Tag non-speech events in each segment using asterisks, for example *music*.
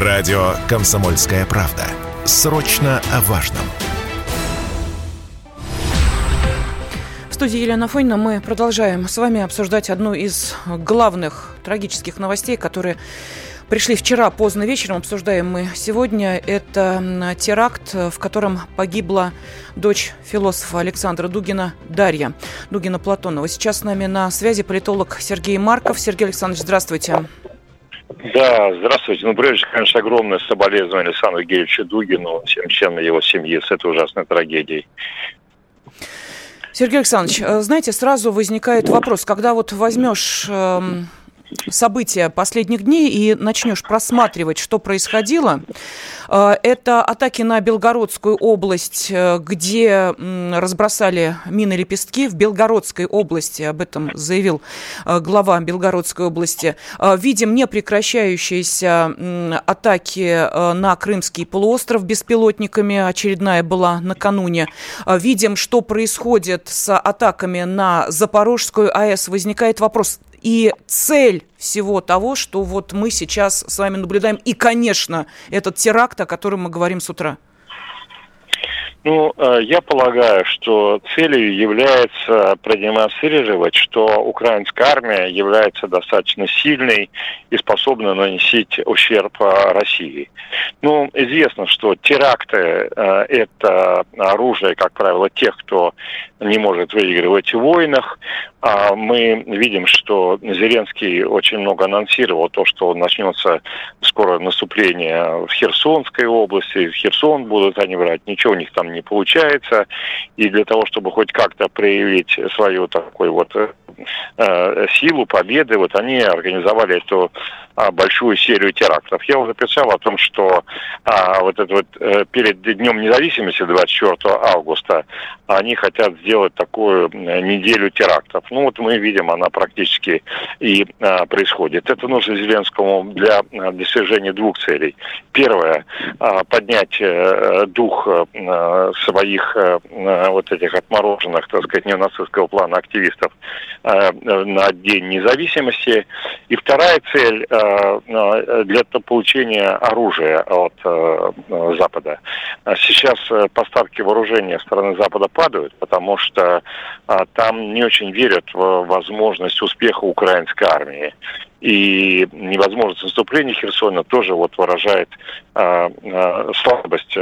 Радио «Комсомольская правда». Срочно о важном. В студии Елена Фонина мы продолжаем с вами обсуждать одну из главных трагических новостей, которые пришли вчера поздно вечером, обсуждаем мы сегодня. Это теракт, в котором погибла дочь философа Александра Дугина Дарья Дугина Платонова. Сейчас с нами на связи политолог Сергей Марков. Сергей Александрович, здравствуйте. Да, здравствуйте. Ну, прежде всего, конечно, огромное соболезнование Александру Геевичу Дугину, всем членам его семьи с этой ужасной трагедией. Сергей Александрович, э, знаете, сразу возникает вопрос, когда вот возьмешь события последних дней и начнешь просматривать, что происходило, э, это атаки на Белгородскую область, э, где разбросали мины лепестки. В Белгородской области, об этом заявил э, глава Белгородской области, видим непрекращающиеся атаки на Крымский полуостров беспилотниками. Очередная была накануне. Видим, что происходит с атаками на Запорожскую АЭС. Возникает вопрос, и цель всего того, что вот мы сейчас с вами наблюдаем. И, конечно, этот теракт, о котором мы говорим с утра. Ну, э, я полагаю, что целью является продемонстрировать, что украинская армия является достаточно сильной и способна наносить ущерб э, России. Ну, известно, что теракты э, – это оружие, как правило, тех, кто не может выигрывать в войнах. А мы видим, что Зеленский очень много анонсировал то, что начнется скоро наступление в Херсонской области. В Херсон будут они брать. Ничего у них там не получается. И для того, чтобы хоть как-то проявить свою такой вот э, силу победы, вот они организовали эту а, большую серию терактов. Я уже писал о том, что а, вот это вот э, перед Днем независимости 24 августа они хотят сделать такую неделю терактов. Ну вот мы видим, она практически и а, происходит. Это нужно Зеленскому для а, достижения двух целей. Первое а, поднять а, дух а, своих а, вот этих отмороженных, так сказать, неонацистского плана активистов а, на День независимости. И вторая цель а, Э, для получения оружия от э, Запада. Сейчас э, поставки вооружения стороны Запада падают, потому что там не очень верят в возможность успеха украинской армии. И невозможность наступления Херсона тоже вот выражает слабость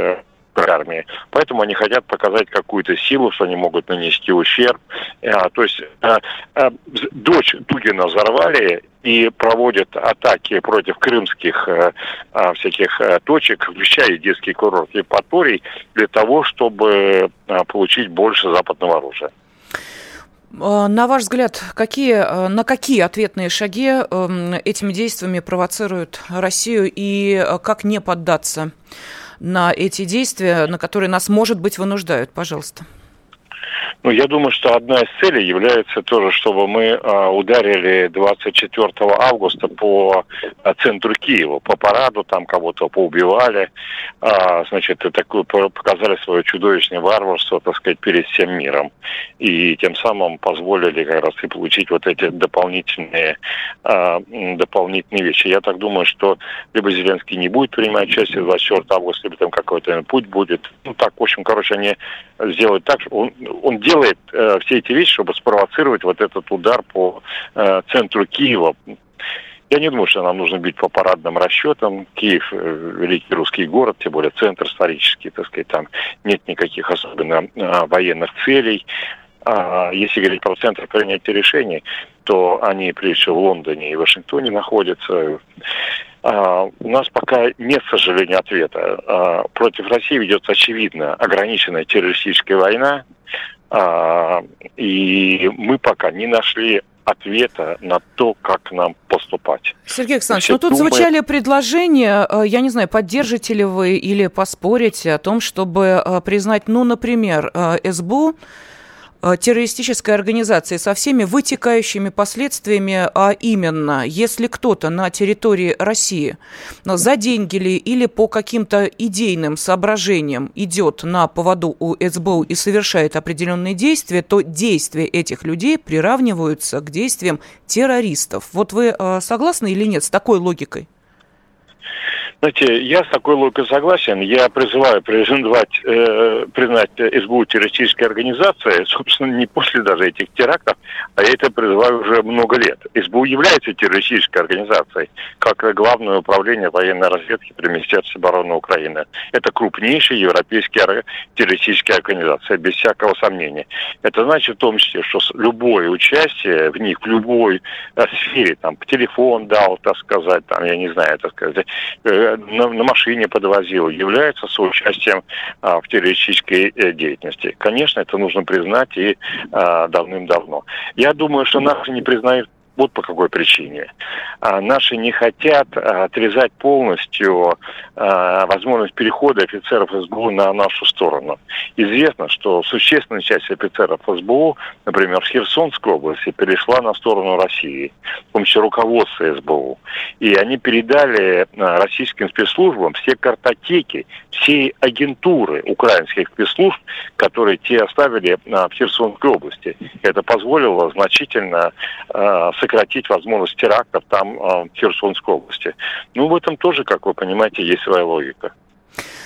армии. Поэтому они хотят показать какую-то силу, что они могут нанести ущерб. А, то есть а, а, дочь Дугина взорвали и проводят атаки против крымских а, а, всяких а, точек, включая детский курорт Евпаторий, для того, чтобы а, получить больше западного оружия. На ваш взгляд, какие, на какие ответные шаги этими действиями провоцируют Россию и как не поддаться на эти действия, на которые нас, может быть, вынуждают? Пожалуйста. Ну, я думаю, что одна из целей является тоже, чтобы мы а, ударили 24 августа по а, центру Киева, по параду, там кого-то поубивали, а, значит, такую показали свое чудовищное варварство, так сказать, перед всем миром. И тем самым позволили как раз и получить вот эти дополнительные, дополнительные вещи. Я так думаю, что либо Зеленский не будет принимать участие 24 августа, либо там какой-то путь будет. Ну, так, в общем, короче, они сделают так, что он делает э, все эти вещи, чтобы спровоцировать вот этот удар по э, центру Киева. Я не думаю, что нам нужно бить по парадным расчетам. Киев э, – великий русский город, тем более центр исторический, так сказать, там нет никаких особенно э, военных целей. А если говорить про центр принятия решений, то они, прежде всего, в Лондоне и Вашингтоне находятся. А, у нас пока нет, к сожалению, ответа. А, против России ведется, очевидно, ограниченная террористическая война, и мы пока не нашли ответа на то, как нам поступать. Сергей Александрович, ну тут думаем... звучали предложения, э, я не знаю, поддержите ли вы или поспорите о том, чтобы э, признать, ну, например, э, СБУ террористической организации со всеми вытекающими последствиями, а именно, если кто-то на территории России за деньги ли или по каким-то идейным соображениям идет на поводу у СБУ и совершает определенные действия, то действия этих людей приравниваются к действиям террористов. Вот вы э, согласны или нет с такой логикой? Знаете, я с такой логикой согласен. Я призываю признать, э, признать СБУ террористической организацией, *laughs* собственно, не после даже этих терактов, а я это призываю уже много лет. СБУ является террористической организацией, как Главное управление военной разведки при Министерстве обороны Украины. Это крупнейшая европейская террористическая организация, без всякого сомнения. Это значит в том числе, что любое участие в них, в любой э, сфере, там, телефон дал, так сказать, там, я не знаю, так сказать, э, на, на машине подвозил, является соучастием а, в террористической э, деятельности. Конечно, это нужно признать и а, давным-давно. Я думаю, что нас не признают вот по какой причине. А, наши не хотят а, отрезать полностью а, возможность перехода офицеров СБУ на нашу сторону. Известно, что существенная часть офицеров СБУ, например, в Херсонской области, перешла на сторону России, в том числе руководство СБУ. И они передали российским спецслужбам все картотеки, все агентуры украинских спецслужб, которые те оставили в Херсонской области. Это позволило значительно а, сократить возможность терактов там, а, в Херсонской области. Ну, в этом тоже, как вы понимаете, есть своя логика.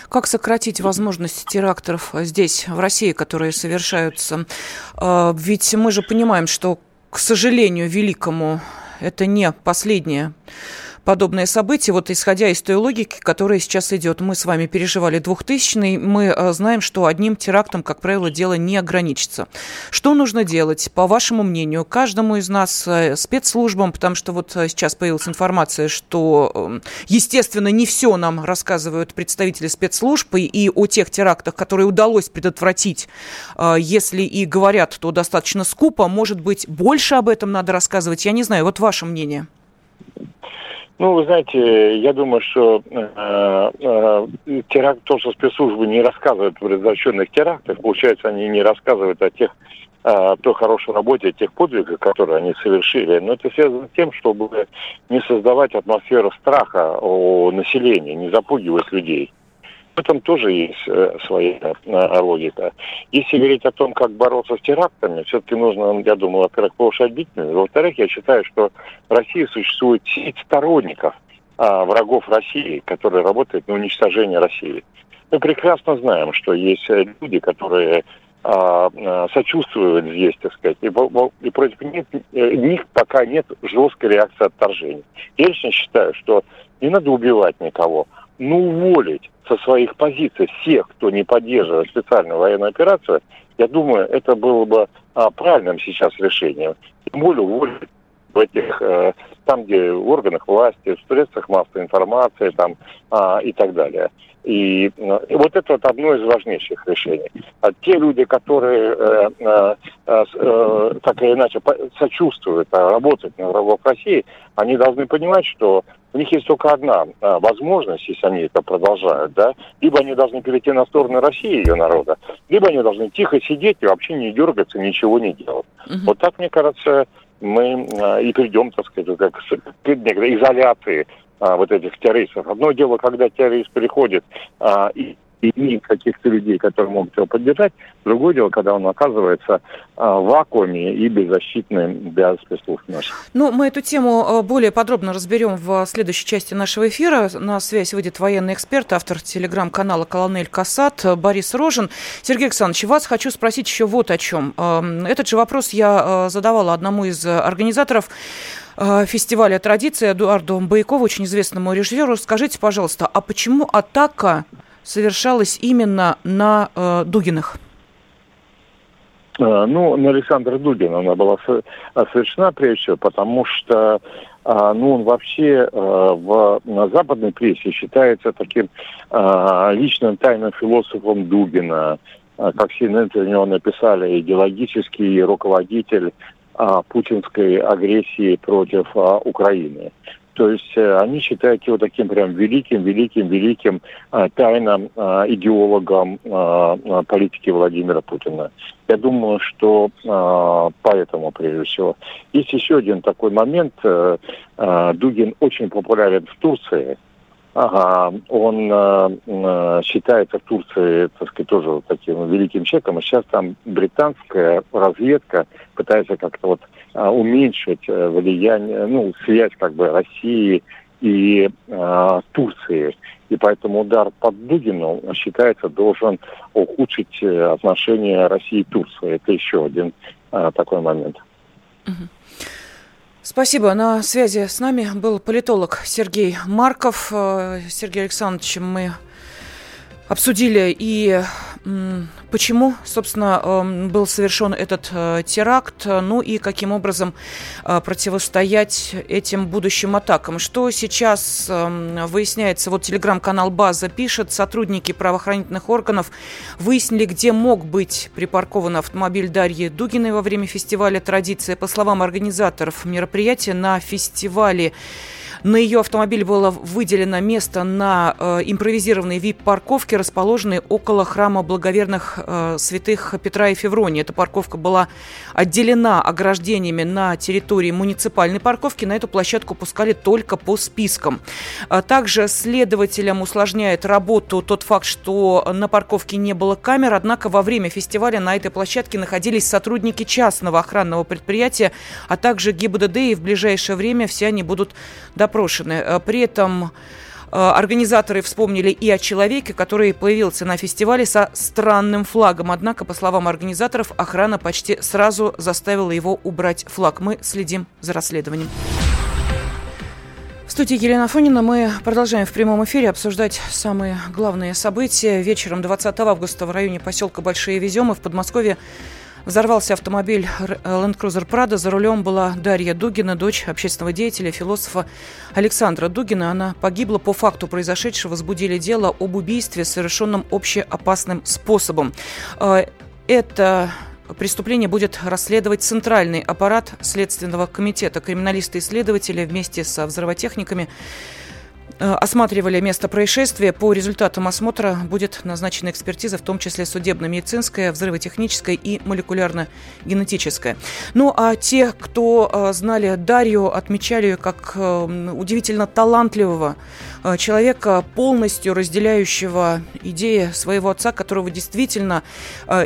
Как сократить возможность терактов здесь, в России, которые совершаются? А, ведь мы же понимаем, что, к сожалению, великому, это не последнее подобное событие. Вот исходя из той логики, которая сейчас идет, мы с вами переживали 2000 мы э, знаем, что одним терактом, как правило, дело не ограничится. Что нужно делать, по вашему мнению, каждому из нас, э, спецслужбам, потому что вот э, сейчас появилась информация, что, естественно, не все нам рассказывают представители спецслужб, и о тех терактах, которые удалось предотвратить, если и говорят, то достаточно скупо, может быть, больше об этом надо рассказывать, я не знаю, вот ваше мнение. Ну, вы знаете, я думаю, что э, э, теракт, то, что спецслужбы не рассказывают о предотвращенных терактах, получается, они не рассказывают о тех о той хорошей работе, о тех подвигах, которые они совершили. Но это связано с тем, чтобы не создавать атмосферу страха у населения, не запугивать людей. В этом тоже есть э, своя э, логика. Если говорить о том, как бороться с терактами, все-таки нужно, я думаю, во-первых, повышать бдительность. Во-вторых, я считаю, что в России существует сеть сторонников а, врагов России, которые работают на уничтожение России. Мы прекрасно знаем, что есть люди, которые а, а, сочувствуют здесь, так сказать, и, и против них, э, них пока нет жесткой реакции отторжения. Я лично считаю, что не надо убивать никого, но уволить со своих позиций всех, кто не поддерживает специальную военную операцию, я думаю, это было бы а, правильным сейчас решением. Тем более уволить в этих, э, там, где в органах власти, в средствах массовой информации там, а, и так далее. И, э, и вот это вот одно из важнейших решений. А те люди, которые э, э, э, так или иначе сочувствуют, а работают на врагов России, они должны понимать, что у них есть только одна а, возможность, если они это продолжают, да, либо они должны перейти на сторону России и ее народа, либо они должны тихо сидеть и вообще не дергаться, ничего не делать. Угу. Вот так, мне кажется, мы а, и придем, так сказать, как к изоляции а, вот этих террористов. Одно дело, когда террорист приходит а, и имеет каких-то людей, которые могут его поддержать. Другое дело, когда он оказывается а, в вакууме и беззащитным для спецслужб наших. Ну, мы эту тему а, более подробно разберем в следующей части нашего эфира. На связь выйдет военный эксперт, автор телеграм-канала «Колонель Касат» Борис Рожин. Сергей Александрович, вас хочу спросить еще вот о чем. Этот же вопрос я задавала одному из организаторов фестиваля «Традиция» Эдуарду Байкову, очень известному режиссеру. Скажите, пожалуйста, а почему атака совершалась именно на э, Дугиных? Э, ну, на Александра Дугина она была совершена прежде всего, потому что э, ну, он вообще э, в западной прессе считается таким личным тайным философом Дугина, как CNN про него написали, идеологический руководитель путинской агрессии против Украины. То есть э, они считают его таким прям великим, великим, великим э, тайным э, идеологом политики Владимира Путина. Я думаю, что поэтому, прежде всего. Есть еще один такой момент. Дугин очень популярен в Турции. Ага, он э, считается в Турции, так сказать, тоже таким великим человеком, а сейчас там британская разведка пытается как-то вот уменьшить влияние, ну, связь как бы России и э, Турции. И поэтому удар под Дугину, считается, должен ухудшить э, отношения России и Турции. Это еще один э, такой момент. Спасибо. На связи с нами был политолог Сергей Марков. Э, Сергей Александрович, мы обсудили и почему, собственно, эм, был совершен этот э, теракт, ну и каким образом э, противостоять этим будущим атакам. Что сейчас эм, выясняется, вот телеграм-канал «База» пишет, сотрудники правоохранительных органов выяснили, где мог быть припаркован автомобиль Дарьи Дугиной во время фестиваля «Традиция». По словам организаторов мероприятия, на фестивале на ее автомобиль было выделено место на э, импровизированной VIP-парковке, расположенной около храма благоверных э, святых Петра и Февронии. Эта парковка была отделена ограждениями на территории муниципальной парковки. На эту площадку пускали только по спискам. А также следователям усложняет работу тот факт, что на парковке не было камер, однако во время фестиваля на этой площадке находились сотрудники частного охранного предприятия, а также ГИБДД, и в ближайшее время все они будут допрошены. Э, при этом э, Организаторы вспомнили и о человеке, который появился на фестивале со странным флагом. Однако, по словам организаторов, охрана почти сразу заставила его убрать флаг. Мы следим за расследованием. В студии Елена Фонина мы продолжаем в прямом эфире обсуждать самые главные события. Вечером 20 августа в районе поселка Большие Веземы в Подмосковье Взорвался автомобиль Land Cruiser Prado. За рулем была Дарья Дугина, дочь общественного деятеля, философа Александра Дугина. Она погибла по факту произошедшего. Возбудили дело об убийстве, совершенном общеопасным способом. А, это преступление будет расследовать Центральный аппарат Следственного комитета. Криминалисты-исследователи вместе со взрывотехниками Э, осматривали место происшествия. По результатам осмотра будет назначена экспертиза, в том числе судебно-медицинская, взрывотехническая и молекулярно-генетическая. Ну а те, кто э, знали Дарью, отмечали ее как э, удивительно талантливого человека, полностью разделяющего идеи своего отца, которого действительно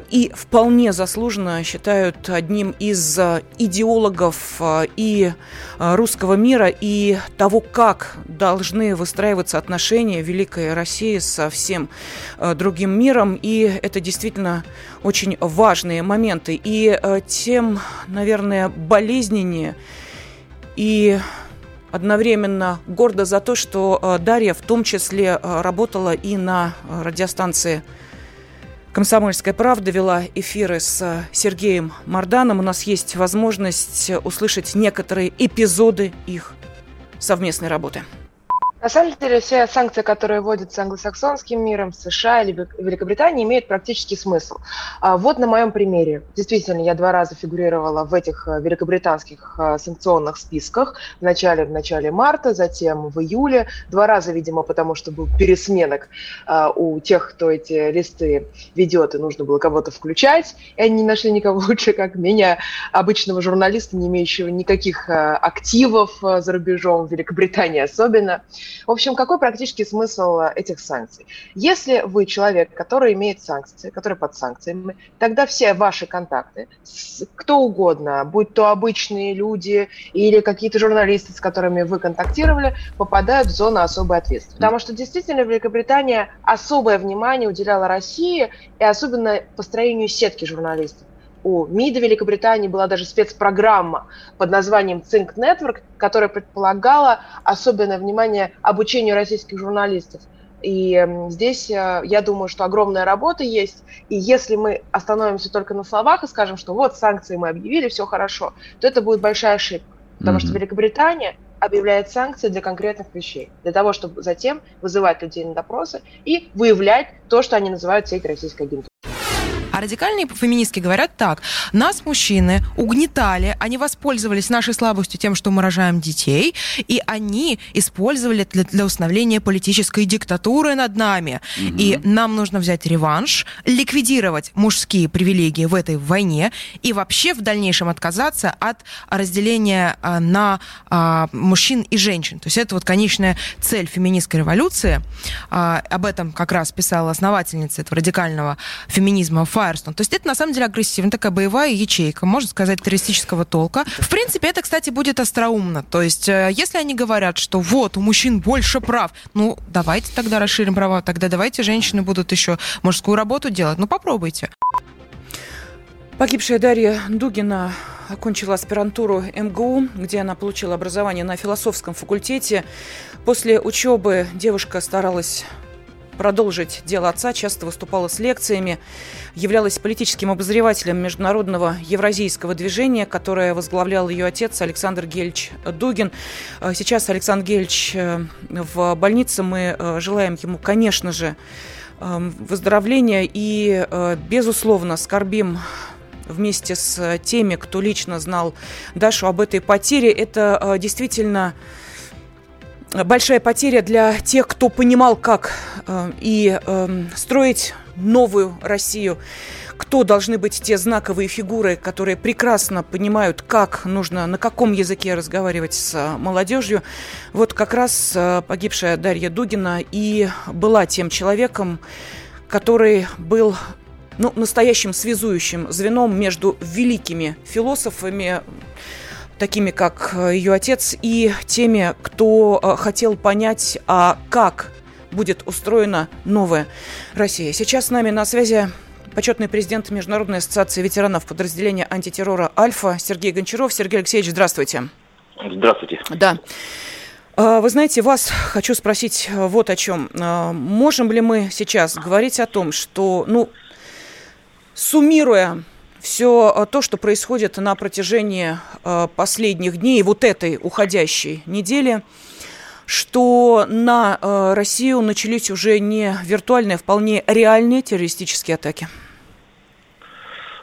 и вполне заслуженно считают одним из идеологов и русского мира, и того, как должны выстраиваться отношения Великой России со всем э, другим миром. И это действительно очень важные моменты. И э, тем, наверное, болезненнее и одновременно гордо за то, что э, Дарья в том числе работала и на радиостанции «Комсомольская правда» вела эфиры с Сергеем Марданом. У нас есть возможность услышать некоторые эпизоды их совместной работы. На самом деле, все санкции, которые вводятся англосаксонским миром, США или Великобритании, имеют практический смысл. А вот на моем примере. Действительно, я два раза фигурировала в этих э, великобританских э, санкционных списках. Вначале в начале марта, затем в июле. Два раза, видимо, потому что был пересменок э, у тех, кто эти листы ведет, и нужно было кого-то включать. И они не нашли никого лучше, как меня, обычного журналиста, не имеющего никаких активов за рубежом, в Великобритании особенно. В общем, какой практический смысл э, этих санкций? Если вы человек, который имеет санкции, который под санкциями, тогда все ваши контакты, кто угодно, будь то обычные люди или какие-то журналисты, с которыми вы контактировали, попадают в зону особой ответственности. Потому что действительно Великобритания особое внимание уделяла России и особенно построению сетки журналистов у МИДа Великобритании была даже спецпрограмма под названием Think Network, которая предполагала особенное внимание обучению российских журналистов. И здесь, э, я думаю, что огромная работа есть. И если мы остановимся только на словах и скажем, что вот санкции мы объявили, все хорошо, то это будет большая ошибка. Потому mm-hmm. что Великобритания объявляет санкции для конкретных вещей, для того, чтобы затем вызывать людей на допросы и выявлять то, что они называют сеть российской агентуры. А радикальные феминистки говорят так. Нас, мужчины, угнетали, они воспользовались нашей слабостью тем, что мы рожаем детей, и они использовали для, для установления политической диктатуры над нами. Угу. И нам нужно взять реванш, ликвидировать мужские привилегии в этой войне и вообще в дальнейшем отказаться от разделения а, на а, мужчин и женщин. То есть это вот конечная цель феминистской революции. А, об этом как раз писала основательница этого радикального феминизма Фа Файерстон. То есть это на самом деле агрессивная такая боевая ячейка, можно сказать, террористического толка. В принципе, это, кстати, будет остроумно. То есть э, если они говорят, что вот, у мужчин больше прав, ну, давайте тогда расширим права, тогда давайте женщины будут еще мужскую работу делать. Ну, попробуйте. Погибшая Дарья Дугина окончила аспирантуру МГУ, где она получила образование на философском факультете. После учебы девушка старалась продолжить дело отца, часто выступала с лекциями, являлась политическим обозревателем международного евразийского движения, которое возглавлял ее отец Александр Гельч Дугин. Сейчас Александр Гельч э, в больнице. Мы э, желаем ему, конечно же, э, выздоровления и, безусловно, скорбим вместе с теми, кто лично знал Дашу об этой потере. Это э, действительно большая потеря для тех, кто понимал, как э, и э, строить новую Россию, кто должны быть те знаковые фигуры, которые прекрасно понимают, как нужно, на каком языке разговаривать с молодежью. Вот как раз погибшая Дарья Дугина и была тем человеком, который был ну, настоящим связующим звеном между великими философами, такими как э, ее отец, и теми, кто э, хотел понять, а как будет устроена новая Россия. Сейчас с нами на связи почетный президент Международной ассоциации ветеранов подразделения антитеррора «Альфа» Сергей Гончаров. Сергей Алексеевич, здравствуйте. Здравствуйте. Да. А, вы знаете, вас хочу спросить э, вот о чем. Можем ли мы сейчас говорить о том, что, ну, Суммируя все э, то, что происходит на протяжении э, последних дней, вот этой уходящей недели, что на э, Россию начались уже не виртуальные, а вполне реальные террористические атаки?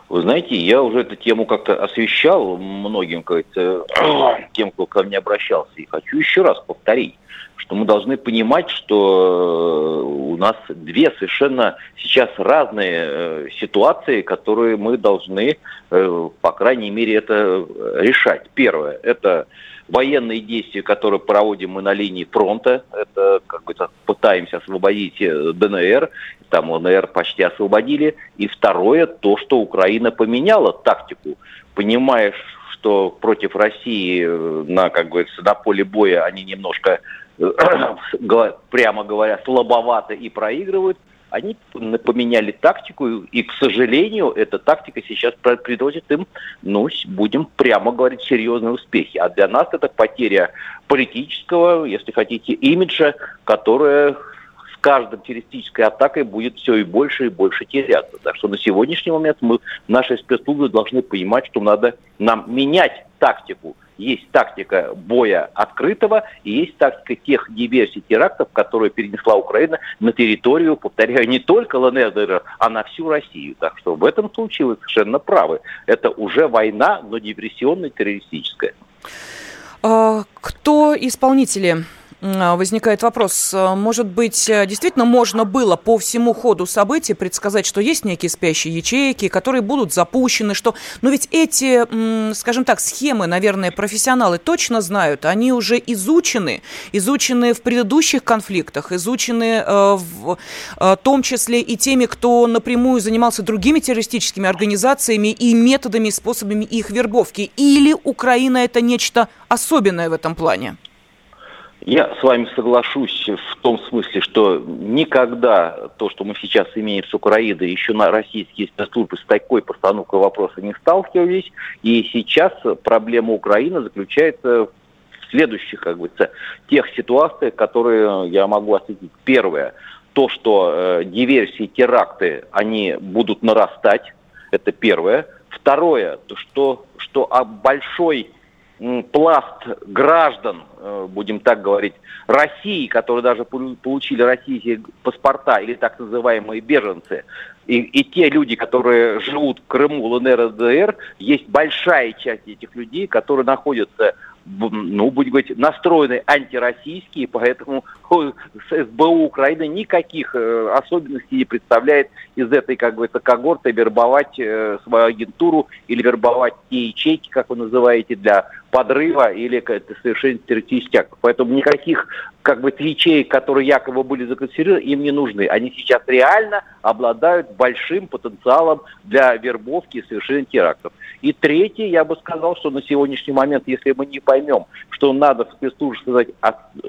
Вы знаете, я уже эту тему как-то освещал многим, как *clears throat* тем, кто ко мне обращался, и хочу еще раз повторить что мы должны понимать, что э, у нас две совершенно сейчас разные э, ситуации, которые мы должны, э, по крайней мере, это решать. Первое – это военные действия, которые проводим мы на линии фронта, это как бы пытаемся освободить ДНР, там ЛНР почти освободили. И второе, то, что Украина поменяла тактику, понимаешь, что против России на, как говорится, на поле боя они немножко *clears throat* прямо говоря, слабовато и проигрывают, они поменяли тактику, и, к сожалению, эта тактика сейчас приносит им, ну, будем прямо говорить, серьезные успехи. А для нас это потеря политического, если хотите, имиджа, которая с каждой террористической атакой будет все и больше и больше теряться. Так что на сегодняшний момент мы, наши спецслужбы должны понимать, что надо нам менять тактику есть тактика боя открытого и есть тактика тех диверсий, терактов, которые перенесла Украина на территорию, повторяю, не только ЛНР, а на всю Россию. Так что в этом случае вы совершенно правы. Это уже война, но диверсионная, террористическая. А, кто исполнители возникает вопрос, а, может быть, э, действительно можно было по всему ходу событий предсказать, что есть некие спящие ячейки, которые будут запущены, что... Но ведь эти, скажем так, схемы, наверное, профессионалы точно знают, они уже изучены, изучены в предыдущих конфликтах, изучены э, в э, том числе и теми, кто напрямую занимался другими террористическими организациями и методами способами их вербовки. Или Украина это нечто особенное в этом плане? Я с вами соглашусь в том смысле, что никогда то, что мы сейчас имеем с Украиной, еще на российские спецслужбы с такой постановкой вопроса не сталкивались. И сейчас проблема Украины заключается в следующих, как бы, тех ситуациях, которые я могу осветить. Первое, то, что э, диверсии, теракты, они будут нарастать, это первое. Второе, то, что, что большой пласт граждан, будем так говорить, России, которые даже получили российские паспорта или так называемые беженцы, и, и те люди, которые живут в Крыму, ЛНР, ДДР, есть большая часть этих людей, которые находятся ну, будем говорить, настроены антироссийские, поэтому *laughs* СБУ Украины никаких э, особенностей не представляет из этой, как бы, когорты вербовать э, свою агентуру или вербовать те ячейки, как вы называете, для подрыва или совершения соцсетях. Поэтому никаких как бы ячеек, которые якобы были законсервированы, им не нужны. Они сейчас реально обладают большим потенциалом для вербовки и совершения терактов. И третье, я бы сказал, что на сегодняшний момент, если мы не поймем, что надо в спецслужбах создать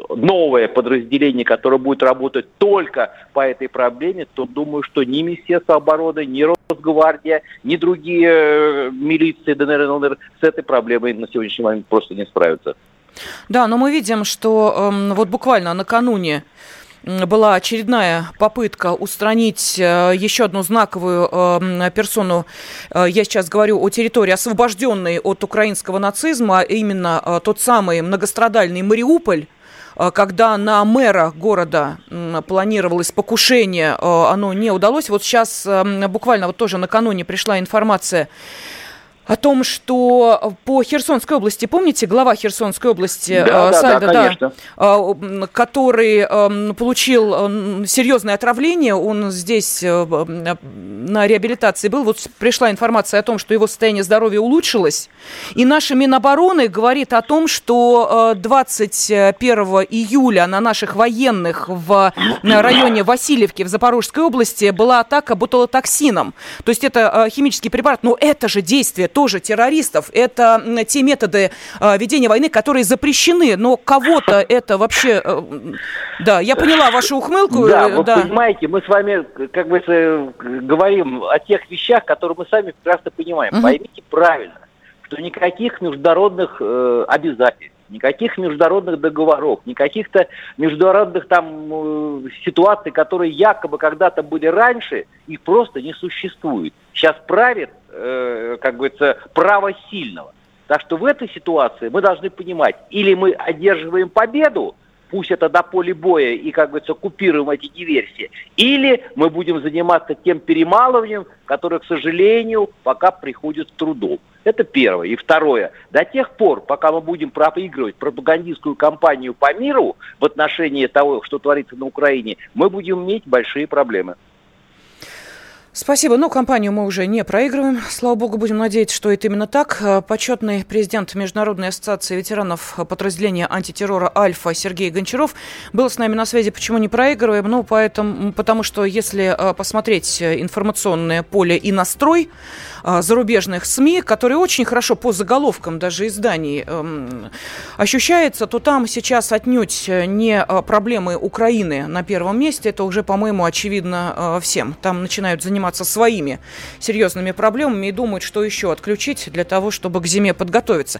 новое подразделение, которое будет работать только по этой проблеме, то думаю, что ни Министерство обороны, ни Росгвардия, ни другие э, милиции ДНР ЛНР с этой проблемой на сегодняшний момент просто не справятся. Да, но мы видим, что э, вот буквально накануне была очередная попытка устранить э, еще одну знаковую э, персону. Э, я сейчас говорю о территории, освобожденной от украинского нацизма, именно тот самый многострадальный Мариуполь когда на мэра города планировалось покушение, оно не удалось. Вот сейчас буквально вот тоже накануне пришла информация о том, что по Херсонской области, помните, глава Херсонской области да, э, Сальдо, да, да, да, который э, получил э, серьезное отравление, он здесь на реабилитации был, вот пришла информация о том, что его состояние здоровья улучшилось, и наша Минобороны говорит о том, что 21 июля на наших военных в районе Васильевки в Запорожской области была атака ботулотоксином, то есть это химический препарат, но это же действие тоже террористов. Это те методы э, ведения войны, которые запрещены. Но кого-то это вообще... Э, да, я поняла вашу ухмылку. Да, вы да. понимаете, мы с вами как бы говорим о тех вещах, которые мы сами прекрасно понимаем. Угу. Поймите правильно, что никаких международных э, обязательств, никаких международных договоров, никаких-то международных там э, ситуаций, которые якобы когда-то были раньше, их просто не существует. Сейчас правит э, как говорится, право сильного. Так что в этой ситуации мы должны понимать, или мы одерживаем победу, пусть это до поля боя и, как говорится, купируем эти диверсии, или мы будем заниматься тем перемалыванием, которое, к сожалению, пока приходит с трудом. Это первое. И второе. До тех пор, пока мы будем проигрывать пропагандистскую кампанию по миру в отношении того, что творится на Украине, мы будем иметь большие проблемы. Спасибо. Ну, компанию мы уже не проигрываем. Слава богу, будем надеяться, что это именно так. Почетный президент Международной ассоциации ветеранов подразделения антитеррора «Альфа» Сергей Гончаров был с нами на связи. Почему не проигрываем? Ну, поэтому, потому что если э, посмотреть информационное поле и настрой э, зарубежных СМИ, которые очень хорошо по заголовкам даже изданий эм, ощущается, то там сейчас отнюдь не э, проблемы Украины на первом месте. Это уже, по-моему, очевидно всем. Там начинают заниматься заниматься своими серьезными проблемами и думают, что еще отключить для того, чтобы к зиме подготовиться.